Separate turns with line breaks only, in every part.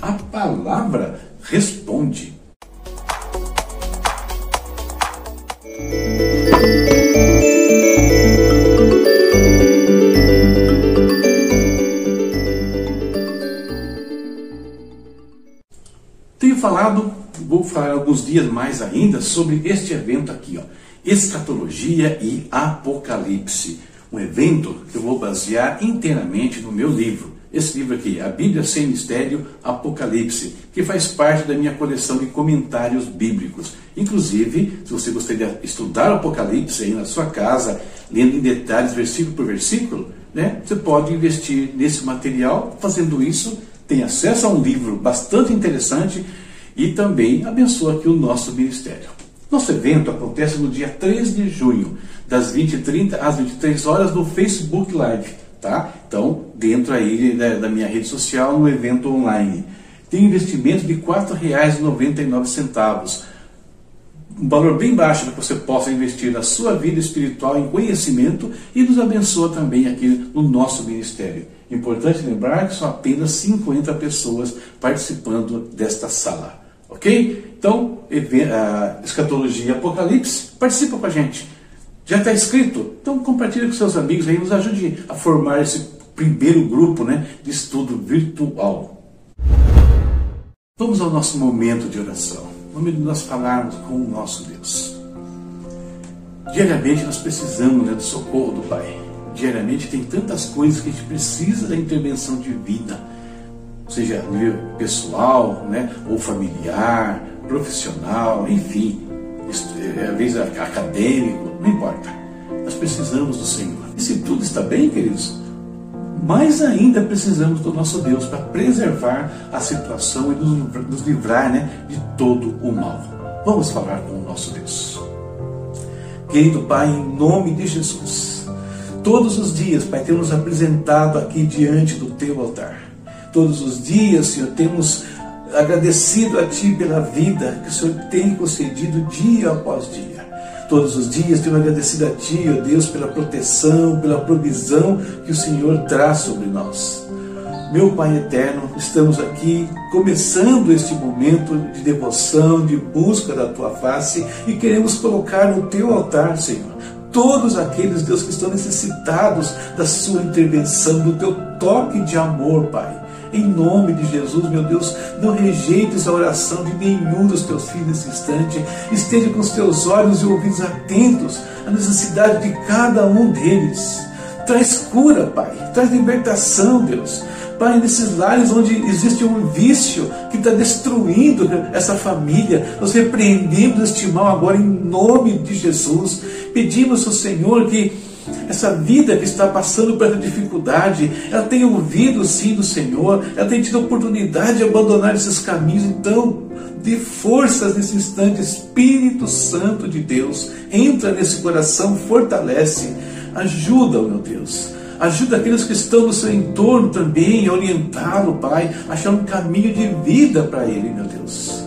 A Palavra Responde. Tenho falado, vou falar alguns dias mais ainda sobre este evento aqui, ó, Escatologia e Apocalipse. Um evento que eu vou basear inteiramente no meu livro. Esse livro aqui, A Bíblia Sem Mistério, Apocalipse, que faz parte da minha coleção de comentários bíblicos. Inclusive, se você gostaria de estudar o Apocalipse aí na sua casa, lendo em detalhes, versículo por versículo, né, você pode investir nesse material. Fazendo isso, tem acesso a um livro bastante interessante e também abençoa aqui o nosso ministério. Nosso evento acontece no dia 3 de junho, das 20h30 às 23 horas no Facebook Live, tá? Então, dentro aí da, da minha rede social, no evento online. Tem investimento de R$ 4,99 um valor bem baixo para que você possa investir na sua vida espiritual em conhecimento e nos abençoa também aqui no nosso ministério. Importante lembrar que são apenas 50 pessoas participando desta sala. Ok? Então, a escatologia apocalipse, participa com a gente. Já está inscrito? Então compartilhe com seus amigos aí, nos ajude a formar esse primeiro grupo né, de estudo virtual. Vamos ao nosso momento de oração. Momento de nós falarmos com o nosso Deus. Diariamente nós precisamos né, do socorro do Pai. Diariamente tem tantas coisas que a gente precisa da intervenção divina, seja a nível pessoal, né, ou familiar, profissional, enfim, é, às vezes acadêmico, não importa. Nós precisamos do Senhor. E se tudo está bem, queridos, mais ainda precisamos do nosso Deus para preservar a situação e nos, livrar né, de todo o mal. Vamos falar com o nosso Deus. Querido Pai, em nome de Jesus, todos os dias, Pai, temos apresentado aqui diante do Teu altar. Todos os dias, Senhor, temos agradecido a Ti pela vida que o Senhor tem concedido dia após dia. Todos os dias temos agradecido a Ti, ó Deus, pela proteção, pela provisão que o Senhor traz sobre nós. Meu Pai eterno, estamos aqui começando este momento de devoção, de busca da Tua face e queremos colocar no Teu altar, Senhor, todos aqueles, Deus, que estão necessitados da Sua intervenção, do Teu toque de amor, Pai. Em nome de Jesus, meu Deus, não rejeites a oração de nenhum dos teus filhos nesse instante. Esteja com os teus olhos e ouvidos atentos à necessidade de cada um deles. Traz cura, Pai. Traz libertação, Deus. Pai, nesses lares onde existe um vício que está destruindo essa família, nós repreendemos este mal agora em nome de Jesus. Pedimos ao Senhor que essa vida que está passando por essa dificuldade, ela tem ouvido sim do Senhor, ela tem tido oportunidade de abandonar esses caminhos, então dê forças nesse instante, Espírito Santo de Deus, entra nesse coração, fortalece, ajuda, meu Deus. Ajuda aqueles que estão no seu entorno também a orientá-lo, Pai, a achar um caminho de vida para ele, meu Deus.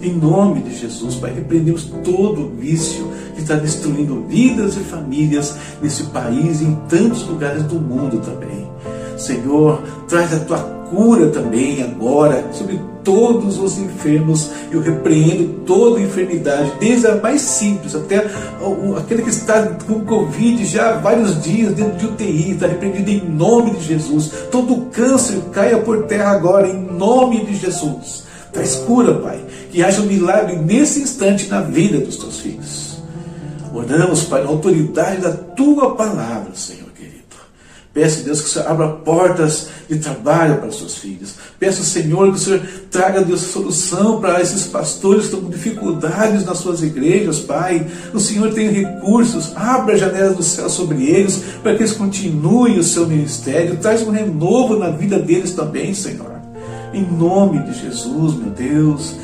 Em nome de Jesus, Pai, repreendemos todo o vício está destruindo vidas e famílias nesse país e em tantos lugares do mundo também. Senhor, traz a tua cura também agora sobre todos os enfermos. Eu repreendo toda enfermidade, desde a mais simples até aquele que está com Covid já há vários dias dentro de UTI, está repreendido em nome de Jesus. Todo câncer caia por terra agora, em nome de Jesus. Traz cura, Pai. Que haja um milagre nesse instante na vida dos teus filhos. Oramos, Pai, na autoridade da tua palavra, Senhor querido. Peço, Deus, que o Senhor abra portas de trabalho para os seus filhos. Peço, Senhor, que o Senhor traga, Deus, solução para esses pastores que estão com dificuldades nas suas igrejas, Pai. O Senhor tem recursos, abra as janelas do céu sobre eles, para que eles continuem o seu ministério. Traz um renovo na vida deles também, Senhor. Em nome de Jesus, meu Deus.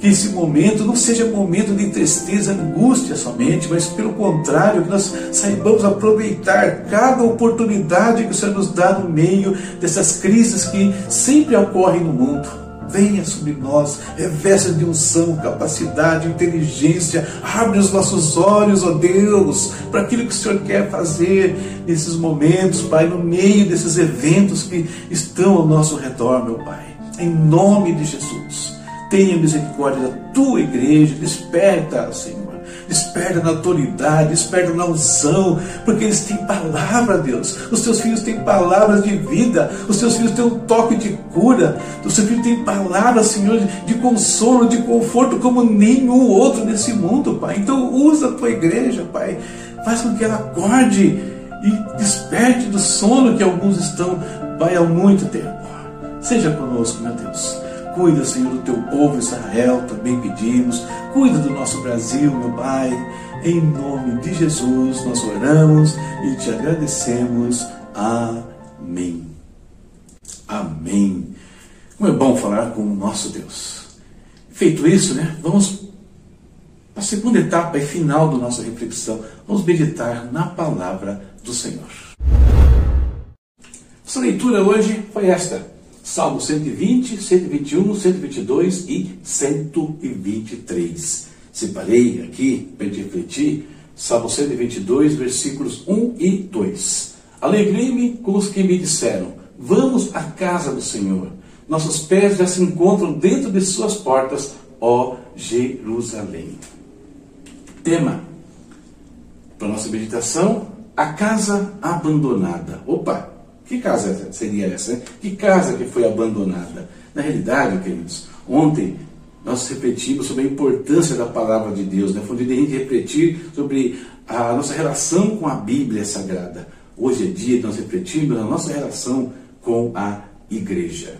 Que esse momento não seja momento de tristeza, angústia somente, mas pelo contrário, que nós saibamos aproveitar cada oportunidade que o Senhor nos dá no meio dessas crises que sempre ocorrem no mundo. Venha sobre nós, reveste de unção, capacidade, inteligência, abre os nossos olhos, ó Deus, para aquilo que o Senhor quer fazer nesses momentos, Pai, no meio desses eventos que estão ao nosso redor, meu Pai. Em nome de Jesus. Tenha misericórdia da tua igreja, desperta, Senhor. Desperta na autoridade, desperta na unção, porque eles têm palavra, Deus. Os teus filhos têm palavras de vida, os teus filhos têm um toque de cura, os teus filhos têm palavras, Senhor, de consolo, de conforto, como nenhum outro nesse mundo, Pai. Então usa a tua igreja, Pai. Faz com que ela acorde e desperte do sono que alguns estão, Pai, há muito tempo. Seja conosco, meu Deus. Cuida, Senhor, do teu povo Israel, também pedimos. Cuida do nosso Brasil, meu Pai. Em nome de Jesus nós oramos e te agradecemos. Amém. Amém. Como é bom falar com o nosso Deus. Feito isso, né? Vamos para a segunda etapa e final da nossa reflexão. Vamos meditar na palavra do Senhor. Nossa leitura hoje foi esta. Salmo 120, 121, 122 e 123. Separei aqui para refletir Salmo 122, versículos 1 e 2. Alegrei-me com os que me disseram: Vamos à casa do Senhor. Nossos pés já se encontram dentro de suas portas, ó Jerusalém. Tema para nossa meditação: a casa abandonada. Opa, que casa seria essa? Né? Que casa que foi abandonada? Na realidade, queridos, ontem nós refletimos sobre a importância da palavra de Deus, né? foi dia de a gente refletir sobre a nossa relação com a Bíblia Sagrada. Hoje é dia de nós refletirmos a nossa relação com a igreja.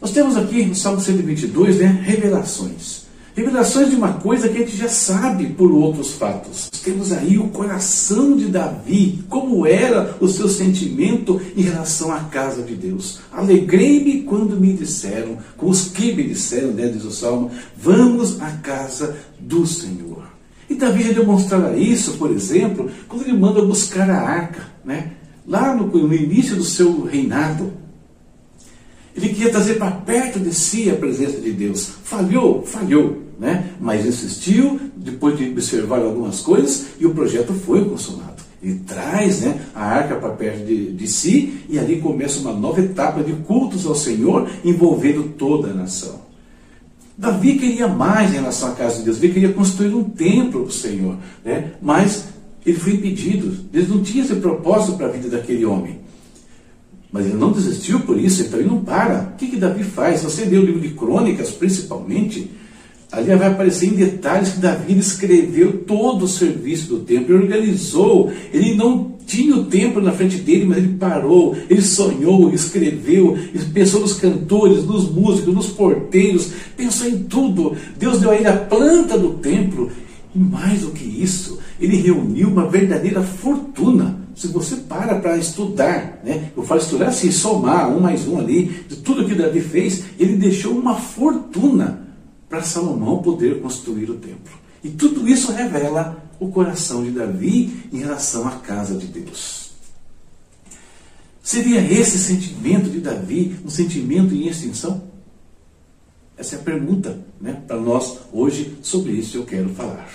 Nós temos aqui no Salmo 122 né, revelações. Revelações de uma coisa que a gente já sabe por outros fatos. Temos aí o coração de Davi, como era o seu sentimento em relação à casa de Deus. Alegrei-me quando me disseram, com os que me disseram, né, diz o Salmo, vamos à casa do Senhor. E Davi já demonstrava isso, por exemplo, quando ele manda buscar a arca, né? lá no, no início do seu reinado. Ele queria trazer para perto de si a presença de Deus. Falhou? Falhou né? mas insistiu, depois de observar algumas coisas, e o projeto foi consumado. Ele traz né, a arca para perto de, de si, e ali começa uma nova etapa de cultos ao Senhor, envolvendo toda a nação. Davi queria mais em relação à casa de Deus, Davi queria construir um templo para o Senhor, né? mas ele foi impedido, Deus não tinha esse propósito para a vida daquele homem. Mas ele não desistiu por isso, então ele não para. O que, que Davi faz? Você lê o livro de crônicas, principalmente, Ali vai aparecer em detalhes que Davi escreveu todo o serviço do templo, ele organizou, ele não tinha o templo na frente dele, mas ele parou, ele sonhou, escreveu, pensou nos cantores, nos músicos, nos porteiros, pensou em tudo. Deus deu a ele a planta do templo. E mais do que isso, ele reuniu uma verdadeira fortuna. Se você para para estudar, né? eu falo estudar assim, somar um mais um ali, de tudo que Davi fez, ele deixou uma fortuna para Salomão poder construir o templo. E tudo isso revela o coração de Davi em relação à casa de Deus. Seria esse sentimento de Davi um sentimento em extinção? Essa é a pergunta né, para nós hoje, sobre isso eu quero falar.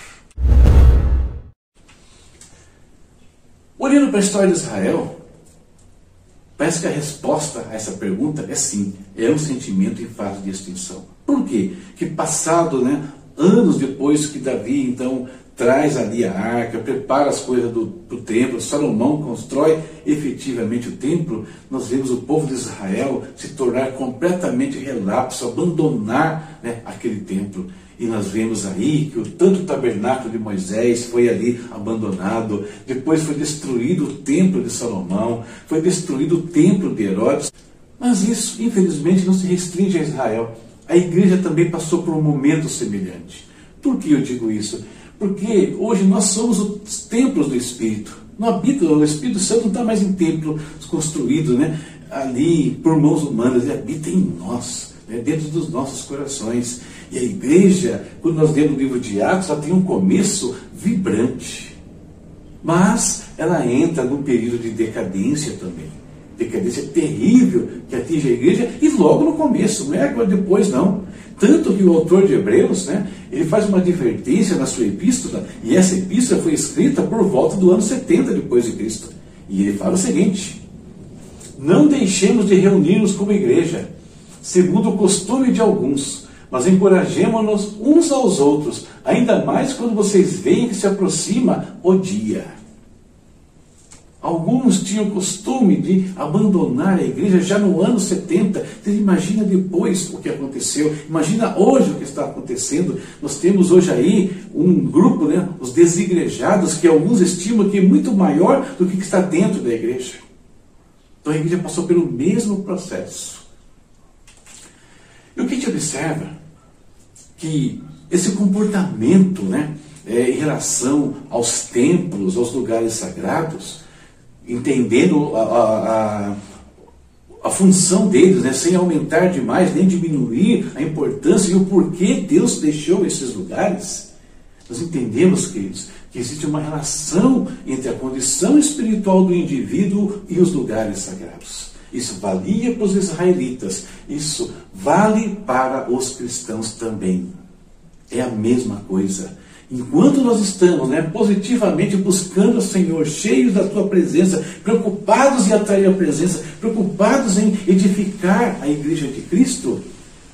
Olhando para a história de Israel, parece que a resposta a essa pergunta é sim, é um sentimento em fase de extinção. Por quê? Que passado, né, anos depois que Davi então traz ali a arca, prepara as coisas do, do templo, Salomão constrói efetivamente o templo, nós vemos o povo de Israel se tornar completamente relapso, abandonar né, aquele templo. E nós vemos aí que o tanto tabernáculo de Moisés foi ali abandonado, depois foi destruído o templo de Salomão, foi destruído o templo de Herodes. Mas isso, infelizmente, não se restringe a Israel. A igreja também passou por um momento semelhante. Por que eu digo isso? Porque hoje nós somos os templos do Espírito. Não habita, o Espírito Santo não está mais em templos construídos né, ali por mãos humanas, ele habita em nós. né, dentro dos nossos corações. E a igreja, quando nós lemos o livro de Atos, ela tem um começo vibrante. Mas ela entra num período de decadência também. Decadência terrível que atinge a igreja e logo no começo, não é agora depois não. Tanto que o autor de Hebreus, né, ele faz uma advertência na sua epístola, e essa epístola foi escrita por volta do ano 70 depois de Cristo. E ele fala o seguinte: Não deixemos de reunir-nos como igreja, segundo o costume de alguns, mas encorajemos-nos uns aos outros, ainda mais quando vocês veem que se aproxima o dia. Alguns tinham costume de abandonar a igreja já no ano 70. Você imagina depois o que aconteceu. Imagina hoje o que está acontecendo. Nós temos hoje aí um grupo, né, os desigrejados, que alguns estimam que é muito maior do que está dentro da igreja. Então a igreja passou pelo mesmo processo. E o que a gente observa? Que esse comportamento né, é, em relação aos templos, aos lugares sagrados, entendendo a, a, a, função deles, né, sem aumentar demais, nem diminuir a importância e o porquê Deus deixou esses lugares, nós entendemos, queridos, que existe uma relação entre a condição espiritual do indivíduo e os lugares sagrados. Isso valia para os israelitas, isso vale para os cristãos também. É a mesma coisa. Enquanto nós estamos né, positivamente buscando o Senhor, cheios da Tua presença, preocupados em atrair a presença, preocupados em edificar a igreja de Cristo,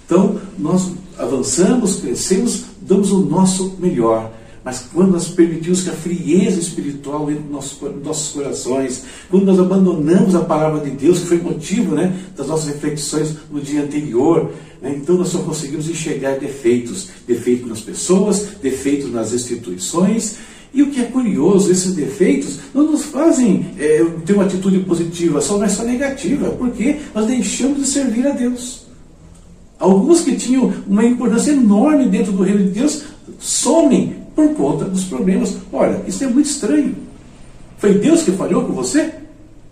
então nós avançamos, crescemos, damos o nosso melhor. Mas quando nós permitimos que a frieza espiritual entre nos nossos corações, quando nós abandonamos a palavra de Deus, que foi motivo né, das nossas reflexões no dia anterior, né, então nós só conseguimos enxergar defeitos. Defeitos nas pessoas, defeitos nas instituições. E o que é curioso, esses defeitos não nos fazem é, ter uma atitude positiva, só não é só negativa, porque nós deixamos de servir a Deus. Alguns que tinham uma importância enorme dentro do reino de Deus somem por conta dos problemas. Olha, isso é muito estranho. Foi Deus que falhou com você?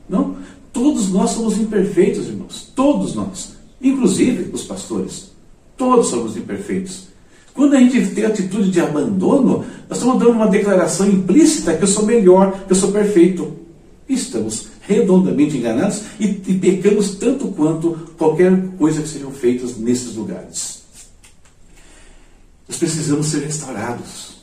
Não. Todos nós somos imperfeitos, irmãos. Todos nós. Inclusive os pastores. Todos somos imperfeitos. Quando a gente tem atitude de abandono, nós estamos dando uma declaração implícita que eu sou melhor, que eu sou perfeito. Estamos redondamente enganados e, e pecamos tanto quanto qualquer coisa que sejam feitas nesses lugares. Nós precisamos ser restaurados.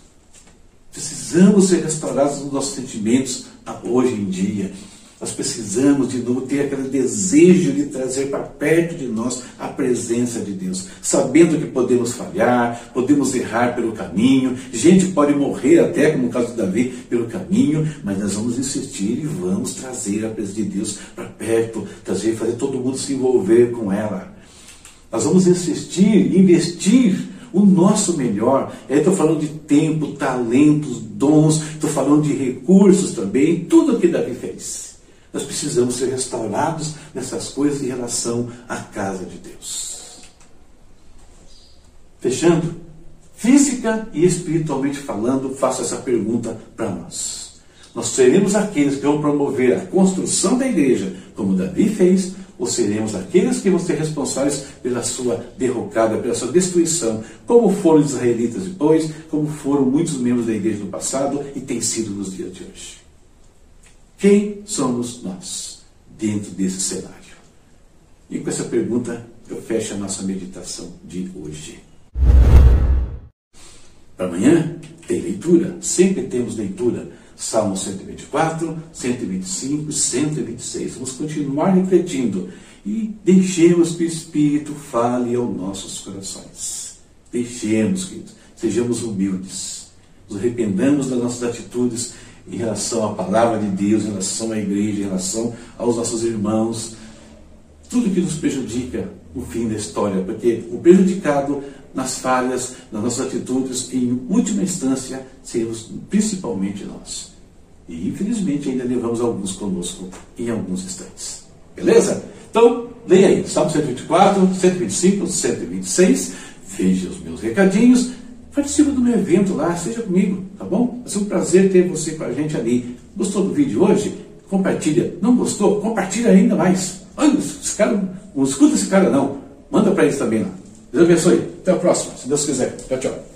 Precisamos ser restaurados nos nossos sentimentos hoje em dia. Nós precisamos de novo ter aquele desejo de trazer para perto de nós a presença de Deus, sabendo que podemos falhar, podemos errar pelo caminho, gente pode morrer até, como o caso de Davi, pelo caminho, mas nós vamos insistir e vamos trazer a presença de Deus para perto, trazer, fazer todo mundo se envolver com ela. Nós vamos insistir, investir o nosso melhor. Estou falando de tempo, talentos, dons, estou falando de recursos também, tudo o que Davi fez. Nós precisamos ser restaurados nessas coisas em relação à casa de Deus. Fechando, física e espiritualmente falando, faço essa pergunta para nós. Nós seremos aqueles que vão promover a construção da igreja, como Davi fez, ou seremos aqueles que vão ser responsáveis pela sua derrocada, pela sua destruição, como foram os israelitas depois, como foram muitos membros da igreja no passado e tem sido nos dias de hoje. Quem somos nós dentro desse cenário? E com essa pergunta eu fecho a nossa meditação de hoje. Para amanhã tem leitura, sempre temos leitura Salmo 124, 125, 126. Vamos continuar refletindo e deixemos que o Espírito fale aos nossos corações. Deixemos, queridos, sejamos humildes, nos arrependamos das nossas atitudes em relação à palavra de Deus, em relação à igreja, em relação aos nossos irmãos, tudo que nos prejudica no fim da história, porque o prejudicado nas falhas, nas nossas atitudes, em última instância, seremos principalmente nós. E infelizmente ainda levamos alguns conosco em alguns instantes. Beleza? Então, leia aí, Salmo 124, 125, 126, veja os meus recadinhos, participe do meu evento lá, seja comigo, tá bom? Vai ser um prazer ter você com a gente ali. Gostou do vídeo hoje? Compartilha. Não gostou? Compartilha ainda mais. Olha, esse cara, não escuta esse cara não Manda para eles também lá. Deus abençoe. Até a próxima, se Deus quiser. Tchau, tchau.